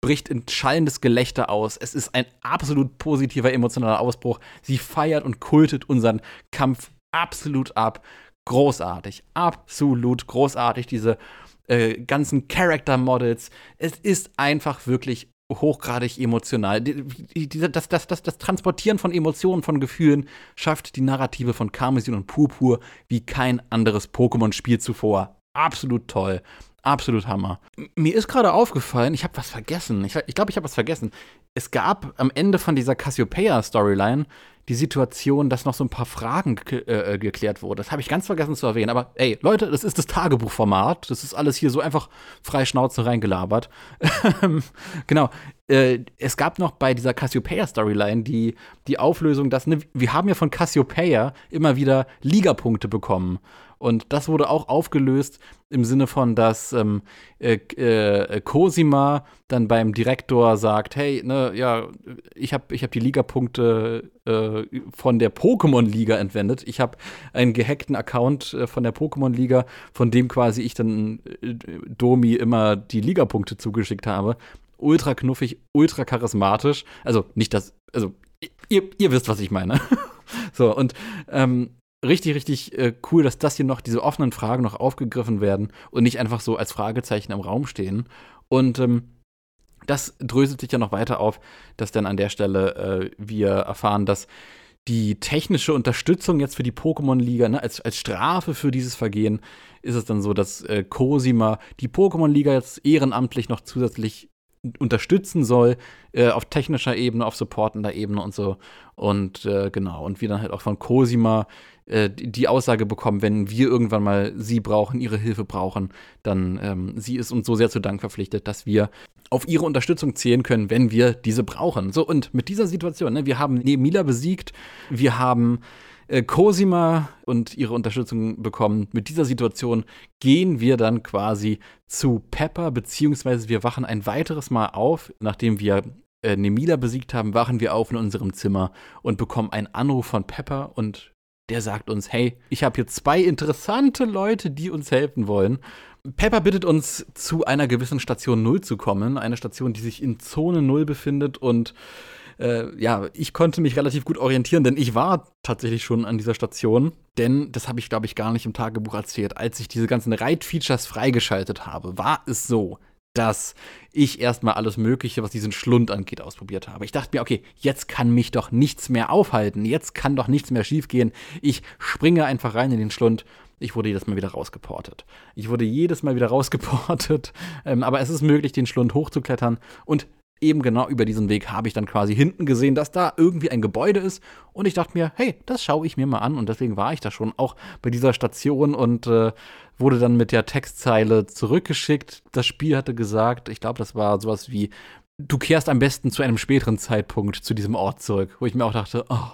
A: bricht in schallendes Gelächter aus. Es ist ein absolut positiver emotionaler Ausbruch. Sie feiert und kultet unseren Kampf absolut ab. Großartig, absolut großartig, diese äh, ganzen Character Models. Es ist einfach wirklich hochgradig emotional. Das, das, das, das Transportieren von Emotionen, von Gefühlen schafft die Narrative von Karmesin und Purpur wie kein anderes Pokémon-Spiel zuvor. Absolut toll. Absolut Hammer. Mir ist gerade aufgefallen, ich habe was vergessen. Ich glaube, ich, glaub, ich habe was vergessen. Es gab am Ende von dieser Cassiopeia-Storyline die Situation, dass noch so ein paar Fragen äh, äh, geklärt wurden. Das habe ich ganz vergessen zu erwähnen. Aber ey, Leute, das ist das Tagebuchformat. Das ist alles hier so einfach frei Schnauze reingelabert. (laughs) genau. äh, es gab noch bei dieser Cassiopeia-Storyline die, die Auflösung, dass ne, wir haben ja von Cassiopeia immer wieder Ligapunkte bekommen. Und das wurde auch aufgelöst im Sinne von, dass ähm, äh, äh, Cosima dann beim Direktor sagt, hey, ne, ja, ich habe ich hab die Ligapunkte äh, von der Pokémon-Liga entwendet. Ich habe einen gehackten Account äh, von der Pokémon-Liga, von dem quasi ich dann äh, Domi immer die Ligapunkte zugeschickt habe. Ultra knuffig, ultra charismatisch. Also nicht das, also ihr, ihr wisst, was ich meine. (laughs) so, und ähm, richtig, richtig äh, cool, dass das hier noch, diese offenen Fragen noch aufgegriffen werden und nicht einfach so als Fragezeichen im Raum stehen. Und ähm, das dröselt sich ja noch weiter auf, dass dann an der Stelle äh, wir erfahren, dass die technische Unterstützung jetzt für die Pokémon-Liga, ne, als, als Strafe für dieses Vergehen, ist es dann so, dass äh, Cosima die Pokémon-Liga jetzt ehrenamtlich noch zusätzlich unterstützen soll, äh, auf technischer Ebene, auf supportender Ebene und so. Und äh, genau, und wir dann halt auch von Cosima äh, die Aussage bekommen, wenn wir irgendwann mal sie brauchen, ihre Hilfe brauchen, dann ähm, sie ist uns so sehr zu Dank verpflichtet, dass wir auf ihre Unterstützung zählen können, wenn wir diese brauchen. So, und mit dieser Situation, ne, wir haben Nemila besiegt, wir haben äh, Cosima und ihre Unterstützung bekommen. Mit dieser Situation gehen wir dann quasi zu Pepper, beziehungsweise wir wachen ein weiteres Mal auf, nachdem wir äh, Nemila besiegt haben, wachen wir auf in unserem Zimmer und bekommen einen Anruf von Pepper und der sagt uns, hey, ich habe hier zwei interessante Leute, die uns helfen wollen. Pepper bittet uns, zu einer gewissen Station 0 zu kommen. Eine Station, die sich in Zone 0 befindet. Und äh, ja, ich konnte mich relativ gut orientieren, denn ich war tatsächlich schon an dieser Station. Denn, das habe ich, glaube ich, gar nicht im Tagebuch erzählt, als ich diese ganzen Ride-Features freigeschaltet habe, war es so, dass ich erstmal alles Mögliche, was diesen Schlund angeht, ausprobiert habe. Ich dachte mir, okay, jetzt kann mich doch nichts mehr aufhalten, jetzt kann doch nichts mehr schiefgehen. Ich springe einfach rein in den Schlund. Ich wurde jedes Mal wieder rausgeportet. Ich wurde jedes Mal wieder (laughs) rausgeportet. Ähm, aber es ist möglich, den Schlund hochzuklettern. Und eben genau über diesen Weg habe ich dann quasi hinten gesehen, dass da irgendwie ein Gebäude ist. Und ich dachte mir, hey, das schaue ich mir mal an. Und deswegen war ich da schon auch bei dieser Station und äh, wurde dann mit der Textzeile zurückgeschickt. Das Spiel hatte gesagt, ich glaube, das war sowas wie, du kehrst am besten zu einem späteren Zeitpunkt zu diesem Ort zurück, wo ich mir auch dachte, oh,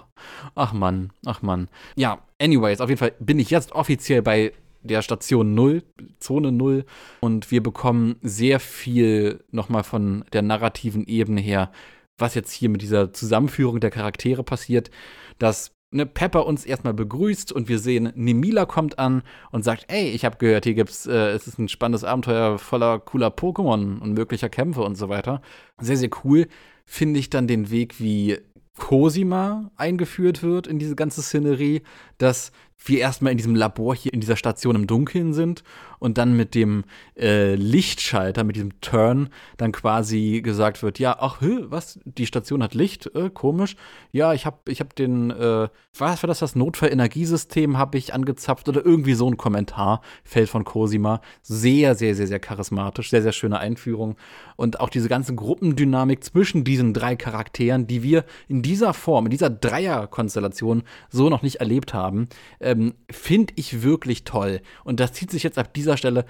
A: ach Mann, ach Mann. Ja, anyways, auf jeden Fall bin ich jetzt offiziell bei der Station 0, Zone 0 und wir bekommen sehr viel nochmal von der narrativen Ebene her, was jetzt hier mit dieser Zusammenführung der Charaktere passiert, dass ne, Pepper uns erstmal begrüßt und wir sehen, Nemila kommt an und sagt, ey, ich habe gehört, hier gibt's, äh, es ist ein spannendes Abenteuer voller cooler Pokémon und möglicher Kämpfe und so weiter. Sehr, sehr cool finde ich dann den Weg, wie Cosima eingeführt wird in diese ganze Szenerie, dass wir erstmal in diesem Labor hier in dieser Station im Dunkeln sind und dann mit dem äh, Lichtschalter, mit diesem Turn, dann quasi gesagt wird, ja, ach, hö, was, die Station hat Licht, äh, komisch. Ja, ich habe ich hab den, äh, was war das, das Notfallenergiesystem habe ich angezapft oder irgendwie so ein Kommentar fällt von Cosima. Sehr, sehr, sehr, sehr charismatisch, sehr, sehr schöne Einführung und auch diese ganze Gruppendynamik zwischen diesen drei Charakteren, die wir in dieser Form, in dieser Dreierkonstellation so noch nicht erlebt haben, ähm, finde ich wirklich toll. Und das zieht sich jetzt ab dieser Stelle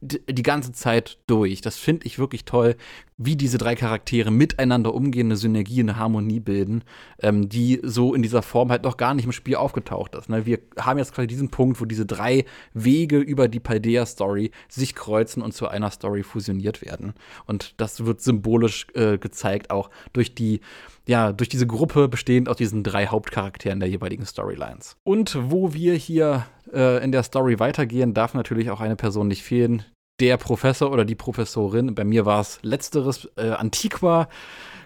A: die ganze Zeit durch. Das finde ich wirklich toll, wie diese drei Charaktere miteinander umgehen, eine Synergie, eine Harmonie bilden, ähm, die so in dieser Form halt noch gar nicht im Spiel aufgetaucht ist. Ne? Wir haben jetzt quasi diesen Punkt, wo diese drei Wege über die Paldea-Story sich kreuzen und zu einer Story fusioniert werden. Und das wird symbolisch äh, gezeigt, auch durch die ja, durch diese Gruppe bestehend aus diesen drei Hauptcharakteren der jeweiligen Storylines. Und wo wir hier äh, in der Story weitergehen, darf natürlich auch eine Person nicht fehlen. Der Professor oder die Professorin, bei mir war es letzteres, äh, Antiqua,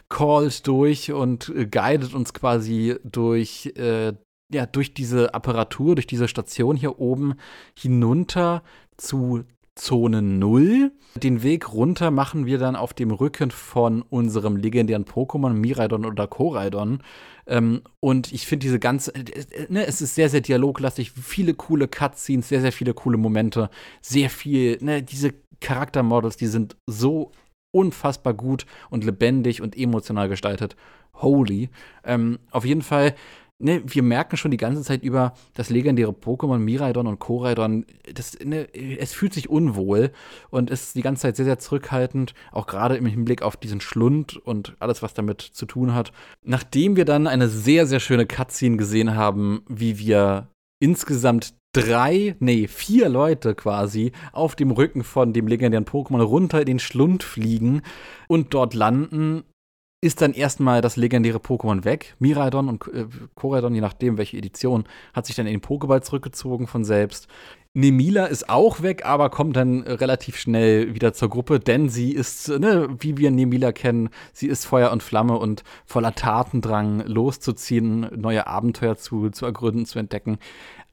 A: calls durch und äh, guidet uns quasi durch, äh, ja, durch diese Apparatur, durch diese Station hier oben hinunter zu Zone 0. Den Weg runter machen wir dann auf dem Rücken von unserem legendären Pokémon Miraidon oder Koraidon. Ähm, und ich finde diese ganze, äh, ne, es ist sehr, sehr dialoglastig, viele coole Cutscenes, sehr, sehr viele coole Momente, sehr viel, ne, diese Charaktermodels, die sind so unfassbar gut und lebendig und emotional gestaltet. Holy. Ähm, auf jeden Fall ne, wir merken schon die ganze Zeit über das legendäre Pokémon Miraidon und Koraidon, das, ne, es fühlt sich unwohl und ist die ganze Zeit sehr, sehr zurückhaltend, auch gerade im Hinblick auf diesen Schlund und alles, was damit zu tun hat. Nachdem wir dann eine sehr, sehr schöne Cutscene gesehen haben, wie wir insgesamt drei, nee, vier Leute quasi auf dem Rücken von dem legendären Pokémon runter in den Schlund fliegen und dort landen, ist dann erstmal das legendäre Pokémon weg. Miraidon und äh, Koraidon, je nachdem welche Edition, hat sich dann in den Pokéball zurückgezogen von selbst. Nemila ist auch weg, aber kommt dann relativ schnell wieder zur Gruppe, denn sie ist, ne, wie wir Nemila kennen, sie ist Feuer und Flamme und voller Tatendrang loszuziehen, neue Abenteuer zu, zu ergründen, zu entdecken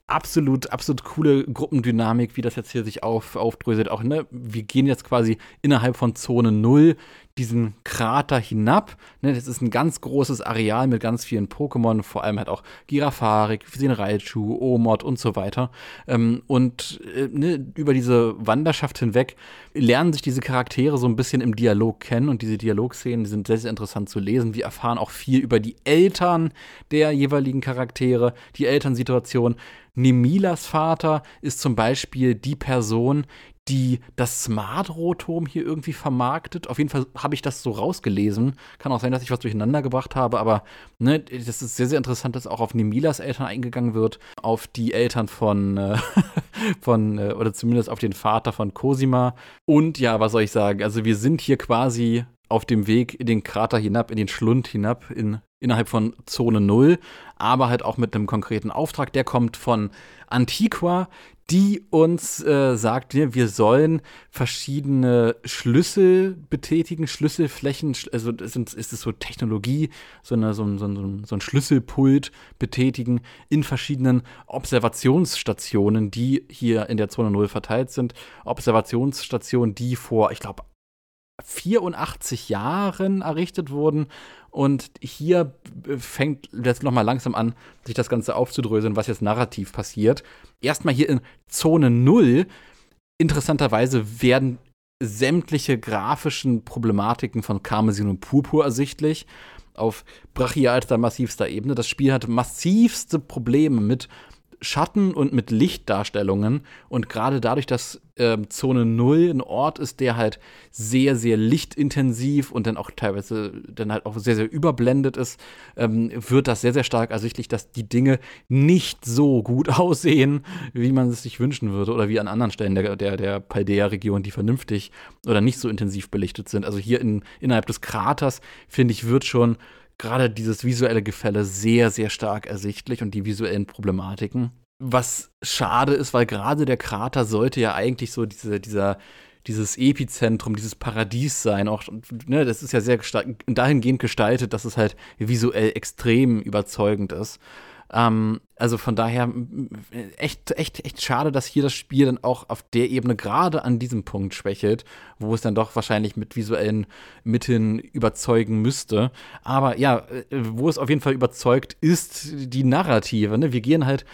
A: absolut, absolut coole Gruppendynamik, wie das jetzt hier sich auf, aufdröselt. Auch, ne, wir gehen jetzt quasi innerhalb von Zone 0 diesen Krater hinab. Ne, das ist ein ganz großes Areal mit ganz vielen Pokémon, vor allem halt auch Girafarik, sehen Raichu, Omod und so weiter. Ähm, und äh, ne, über diese Wanderschaft hinweg lernen sich diese Charaktere so ein bisschen im Dialog kennen und diese Dialogszenen die sind sehr, sehr interessant zu lesen. Wir erfahren auch viel über die Eltern der jeweiligen Charaktere, die Elternsituation. Nemilas Vater ist zum Beispiel die Person, die das Smart-Rotom hier irgendwie vermarktet. Auf jeden Fall habe ich das so rausgelesen. Kann auch sein, dass ich was durcheinander gebracht habe, aber ne, das ist sehr, sehr interessant, dass auch auf Nemilas Eltern eingegangen wird, auf die Eltern von, äh, (laughs) von äh, oder zumindest auf den Vater von Cosima. Und ja, was soll ich sagen? Also, wir sind hier quasi auf dem Weg in den Krater hinab, in den Schlund hinab, in, innerhalb von Zone 0, aber halt auch mit einem konkreten Auftrag. Der kommt von Antiqua, die uns äh, sagt, wir sollen verschiedene Schlüssel betätigen, Schlüsselflächen, also ist, ist es so Technologie, so, eine, so, so, so ein Schlüsselpult betätigen in verschiedenen Observationsstationen, die hier in der Zone 0 verteilt sind. Observationsstationen, die vor, ich glaube, 84 Jahren errichtet wurden. Und hier fängt jetzt nochmal langsam an, sich das Ganze aufzudröseln, was jetzt narrativ passiert. Erstmal hier in Zone 0, interessanterweise werden sämtliche grafischen Problematiken von Karmesin und Purpur ersichtlich auf brachialster, massivster Ebene. Das Spiel hat massivste Probleme mit Schatten und mit Lichtdarstellungen. Und gerade dadurch, dass äh, Zone 0 ein Ort ist, der halt sehr, sehr lichtintensiv und dann auch teilweise dann halt auch sehr, sehr überblendet ist, ähm, wird das sehr, sehr stark ersichtlich, dass die Dinge nicht so gut (laughs) aussehen, wie man es sich wünschen würde oder wie an anderen Stellen der, der, der Paldea-Region, die vernünftig oder nicht so intensiv belichtet sind. Also hier in, innerhalb des Kraters, finde ich, wird schon gerade dieses visuelle Gefälle sehr, sehr stark ersichtlich und die visuellen Problematiken. Was schade ist, weil gerade der Krater sollte ja eigentlich so diese, dieser, dieses Epizentrum, dieses Paradies sein. Auch, ne, das ist ja sehr dahingehend gestaltet, dass es halt visuell extrem überzeugend ist. Ähm, also von daher echt, echt, echt schade, dass hier das Spiel dann auch auf der Ebene gerade an diesem Punkt schwächelt, wo es dann doch wahrscheinlich mit visuellen Mitteln überzeugen müsste. Aber ja, äh, wo es auf jeden Fall überzeugt, ist die Narrative. Ne? Wir gehen halt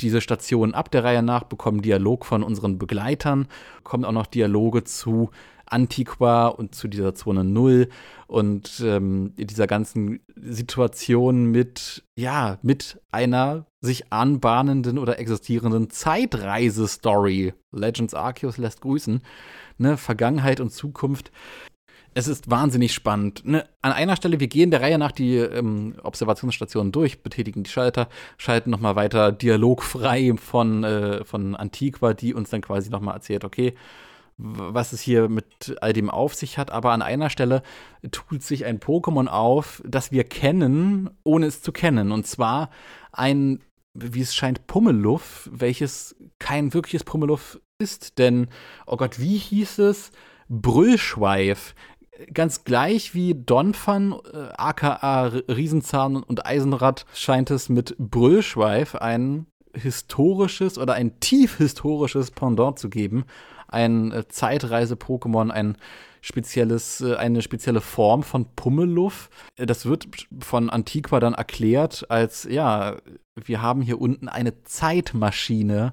A: diese Stationen ab der Reihe nach, bekommen Dialog von unseren Begleitern, kommen auch noch Dialoge zu Antiqua und zu dieser Zone Null und ähm, dieser ganzen Situation mit, ja, mit einer sich anbahnenden oder existierenden Zeitreise-Story. Legends Arceus lässt grüßen. Ne, Vergangenheit und Zukunft. Es ist wahnsinnig spannend. Ne? An einer Stelle, wir gehen der Reihe nach die ähm, Observationsstationen durch, betätigen die Schalter, schalten nochmal weiter dialogfrei von, äh, von Antiqua, die uns dann quasi nochmal erzählt, okay, was es hier mit all dem auf sich hat, aber an einer Stelle tut sich ein Pokémon auf, das wir kennen, ohne es zu kennen. Und zwar ein, wie es scheint, Pummeluff, welches kein wirkliches Pummeluff ist. Denn, oh Gott, wie hieß es? Brüllschweif. Ganz gleich wie Donphan, äh, aka Riesenzahn und Eisenrad, scheint es mit Brüllschweif ein historisches oder ein tief historisches Pendant zu geben ein äh, Zeitreise-Pokémon, ein spezielles, äh, eine spezielle Form von Pummeluff. Äh, das wird von Antiqua dann erklärt als, ja, wir haben hier unten eine Zeitmaschine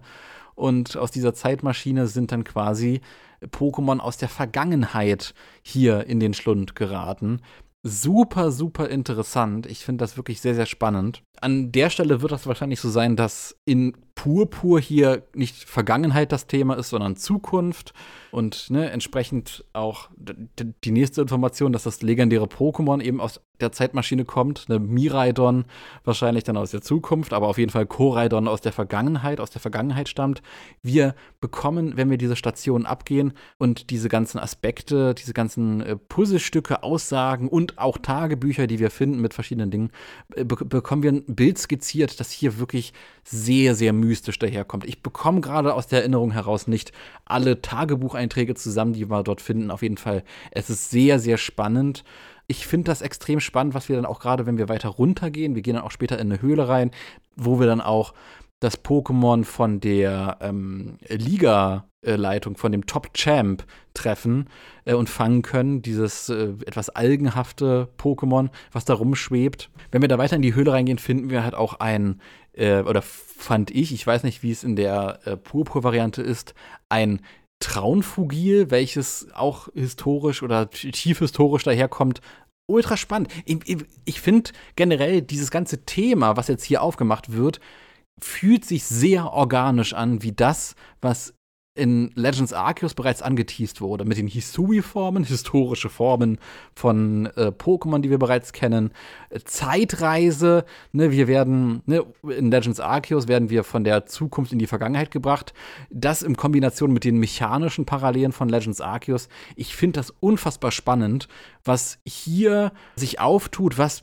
A: und aus dieser Zeitmaschine sind dann quasi Pokémon aus der Vergangenheit hier in den Schlund geraten. Super, super interessant. Ich finde das wirklich sehr, sehr spannend. An der Stelle wird das wahrscheinlich so sein, dass in Purpur hier nicht Vergangenheit das Thema ist, sondern Zukunft. Und ne, entsprechend auch die nächste Information, dass das legendäre Pokémon eben aus der Zeitmaschine kommt. Eine Miraidon wahrscheinlich dann aus der Zukunft, aber auf jeden Fall Koraidon aus der Vergangenheit, aus der Vergangenheit stammt. Wir bekommen, wenn wir diese Station abgehen und diese ganzen Aspekte, diese ganzen äh, Puzzlestücke, Aussagen und auch Tagebücher, die wir finden mit verschiedenen Dingen, äh, be bekommen wir ein Bild skizziert, das hier wirklich sehr, sehr mystisch daherkommt. Ich bekomme gerade aus der Erinnerung heraus nicht alle Tagebucheinträge zusammen, die wir dort finden. Auf jeden Fall, es ist sehr, sehr spannend ich finde das extrem spannend, was wir dann auch gerade, wenn wir weiter runtergehen, wir gehen dann auch später in eine Höhle rein, wo wir dann auch das Pokémon von der ähm, Liga-Leitung, von dem Top-Champ treffen äh, und fangen können. Dieses äh, etwas algenhafte Pokémon, was da rumschwebt. Wenn wir da weiter in die Höhle reingehen, finden wir halt auch ein, äh, oder fand ich, ich weiß nicht, wie es in der äh, Purpur-Variante ist, ein Traunfugil, welches auch historisch oder tief historisch daherkommt, ultra spannend. Ich, ich, ich finde generell dieses ganze Thema, was jetzt hier aufgemacht wird, fühlt sich sehr organisch an, wie das, was in Legends Arceus bereits angeteased wurde, mit den Hisui-Formen, historische Formen von äh, Pokémon, die wir bereits kennen, Zeitreise, ne, wir werden, ne, in Legends Arceus werden wir von der Zukunft in die Vergangenheit gebracht. Das in Kombination mit den mechanischen Parallelen von Legends Arceus. Ich finde das unfassbar spannend, was hier sich auftut, was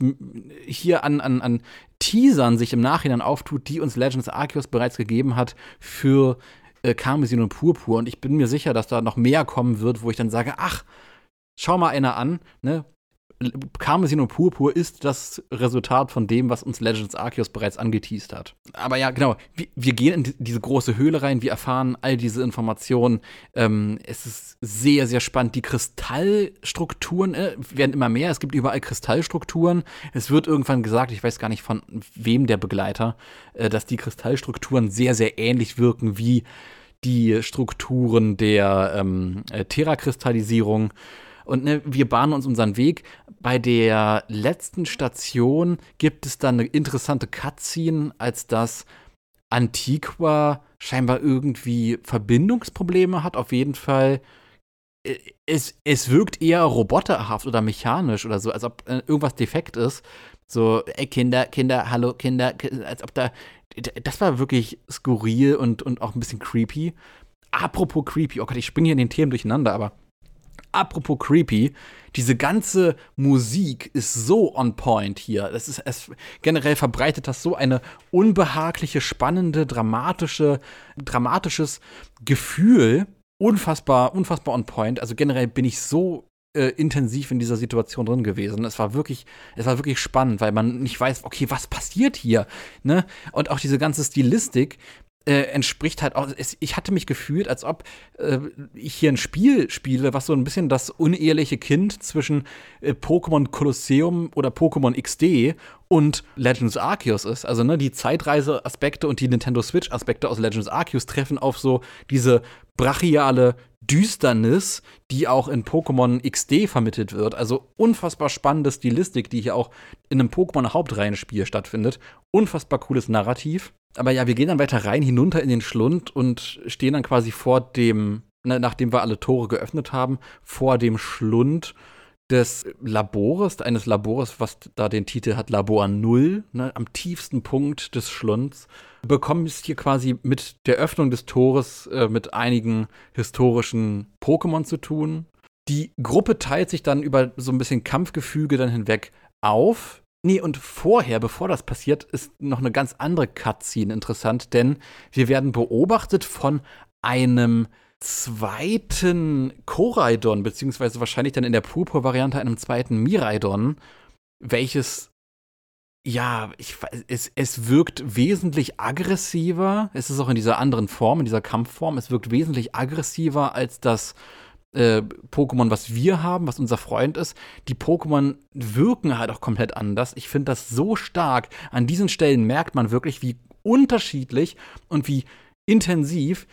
A: hier an, an, an Teasern sich im Nachhinein auftut, die uns Legends Arceus bereits gegeben hat für äh, Karmesin und Purpur. Und ich bin mir sicher, dass da noch mehr kommen wird, wo ich dann sage, ach, schau mal einer an, ne? Karmesin und Purpur ist das Resultat von dem, was uns Legends Arceus bereits angeteased hat. Aber ja, genau, wir, wir gehen in diese große Höhle rein, wir erfahren all diese Informationen. Ähm, es ist sehr, sehr spannend. Die Kristallstrukturen äh, werden immer mehr. Es gibt überall Kristallstrukturen. Es wird irgendwann gesagt, ich weiß gar nicht von wem der Begleiter, äh, dass die Kristallstrukturen sehr, sehr ähnlich wirken wie die Strukturen der ähm, äh, Terrakristallisierung. Und ne, wir bahnen uns unseren Weg. Bei der letzten Station gibt es dann eine interessante Cutscene, als dass Antiqua scheinbar irgendwie Verbindungsprobleme hat. Auf jeden Fall. Äh, es, es wirkt eher roboterhaft oder mechanisch oder so, als ob äh, irgendwas defekt ist. So, ey, Kinder, Kinder, hallo, Kinder, als ob da. Das war wirklich skurril und, und auch ein bisschen creepy. Apropos creepy, oh Gott, ich springe hier in den Themen durcheinander, aber Apropos creepy, diese ganze Musik ist so on point hier. Das ist es generell verbreitet das so eine unbehagliche, spannende, dramatische, dramatisches Gefühl. Unfassbar, unfassbar on point. Also generell bin ich so äh, intensiv in dieser Situation drin gewesen. Es war wirklich, es war wirklich spannend, weil man nicht weiß, okay, was passiert hier, ne? Und auch diese ganze Stilistik, äh, entspricht halt auch, es, ich hatte mich gefühlt, als ob äh, ich hier ein Spiel spiele, was so ein bisschen das uneheliche Kind zwischen äh, Pokémon Colosseum oder Pokémon XD und Legends Arceus ist. Also ne, die Zeitreise-Aspekte und die Nintendo Switch-Aspekte aus Legends Arceus treffen auf so diese brachiale Düsternis, die auch in Pokémon XD vermittelt wird. Also unfassbar spannende Stilistik, die hier auch in einem Pokémon-Hauptreihenspiel stattfindet. Unfassbar cooles Narrativ. Aber ja, wir gehen dann weiter rein, hinunter in den Schlund und stehen dann quasi vor dem, nachdem wir alle Tore geöffnet haben, vor dem Schlund des Labores, eines Labores, was da den Titel hat Labor Null, ne, am tiefsten Punkt des Schlunds, bekommst hier quasi mit der Öffnung des Tores äh, mit einigen historischen Pokémon zu tun. Die Gruppe teilt sich dann über so ein bisschen Kampfgefüge dann hinweg auf. Nee, und vorher, bevor das passiert, ist noch eine ganz andere Cutscene interessant, denn wir werden beobachtet von einem zweiten Koraidon, beziehungsweise wahrscheinlich dann in der Purpur-Variante einem zweiten Miraidon, welches ja, ich, es, es wirkt wesentlich aggressiver. Es ist auch in dieser anderen Form, in dieser Kampfform. Es wirkt wesentlich aggressiver als das äh, Pokémon, was wir haben, was unser Freund ist. Die Pokémon wirken halt auch komplett anders. Ich finde das so stark. An diesen Stellen merkt man wirklich, wie unterschiedlich und wie intensiv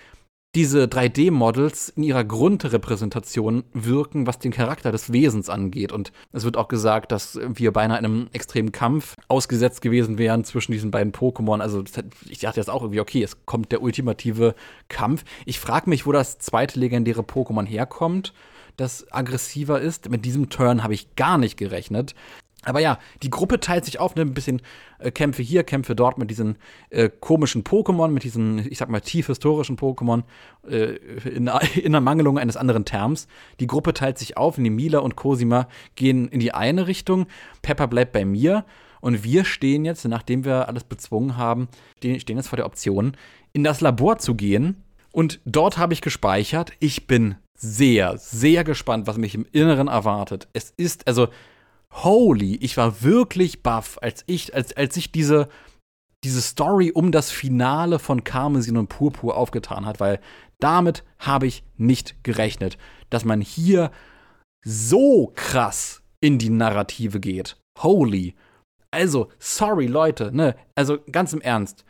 A: diese 3D-Models in ihrer Grundrepräsentation wirken, was den Charakter des Wesens angeht. Und es wird auch gesagt, dass wir beinahe einem extremen Kampf ausgesetzt gewesen wären zwischen diesen beiden Pokémon. Also ich dachte jetzt auch irgendwie, okay, es kommt der ultimative Kampf. Ich frage mich, wo das zweite legendäre Pokémon herkommt das aggressiver ist. Mit diesem Turn habe ich gar nicht gerechnet. Aber ja, die Gruppe teilt sich auf, ne, ein bisschen äh, Kämpfe hier, Kämpfe dort mit diesen äh, komischen Pokémon, mit diesen, ich sag mal, tief historischen Pokémon, äh, in, (laughs) in der Mangelung eines anderen Terms. Die Gruppe teilt sich auf, Nemila und Cosima gehen in die eine Richtung, Pepper bleibt bei mir und wir stehen jetzt, nachdem wir alles bezwungen haben, stehen jetzt vor der Option, in das Labor zu gehen. Und dort habe ich gespeichert. Ich bin sehr, sehr gespannt, was mich im Inneren erwartet. Es ist, also, holy, ich war wirklich baff, als ich, als, als ich diese, diese Story um das Finale von Karmesin und Purpur aufgetan hat, weil damit habe ich nicht gerechnet, dass man hier so krass in die Narrative geht. Holy. Also, sorry, Leute, ne? Also, ganz im Ernst.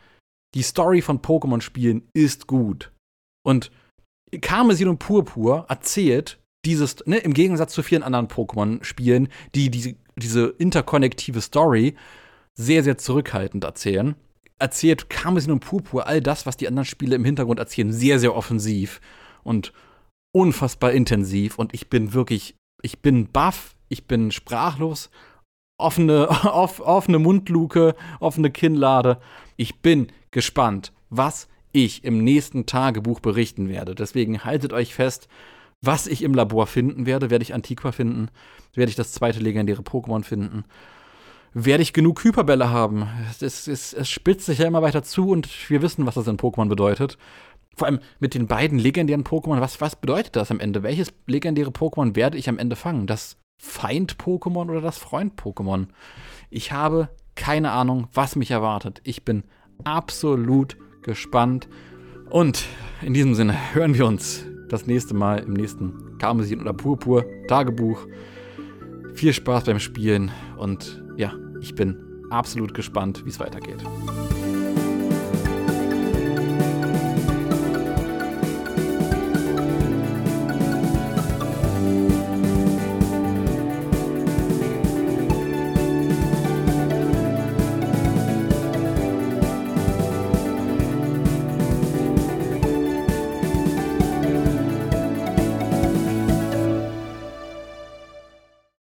A: Die Story von Pokémon-Spielen ist gut. Und Karmesin und Purpur erzählt dieses, ne, im Gegensatz zu vielen anderen Pokémon-Spielen, die diese, diese interkonnektive Story sehr, sehr zurückhaltend erzählen, erzählt Karmesin und Purpur all das, was die anderen Spiele im Hintergrund erzählen, sehr, sehr offensiv und unfassbar intensiv. Und ich bin wirklich, ich bin baff, ich bin sprachlos, offene, (laughs) off, offene Mundluke, offene Kinnlade. Ich bin gespannt, was ich im nächsten Tagebuch berichten werde. Deswegen haltet euch fest, was ich im Labor finden werde. Werde ich Antiqua finden? Werde ich das zweite legendäre Pokémon finden? Werde ich genug Hyperbälle haben? Es, es, es spitzt sich ja immer weiter zu und wir wissen, was das in Pokémon bedeutet. Vor allem mit den beiden legendären Pokémon. Was, was bedeutet das am Ende? Welches legendäre Pokémon werde ich am Ende fangen? Das Feind-Pokémon oder das Freund-Pokémon? Ich habe keine Ahnung, was mich erwartet. Ich bin absolut gespannt. Und in diesem Sinne hören wir uns das nächste Mal im nächsten Karmesin oder Purpur Tagebuch. Viel Spaß beim Spielen und ja, ich bin absolut gespannt, wie es weitergeht.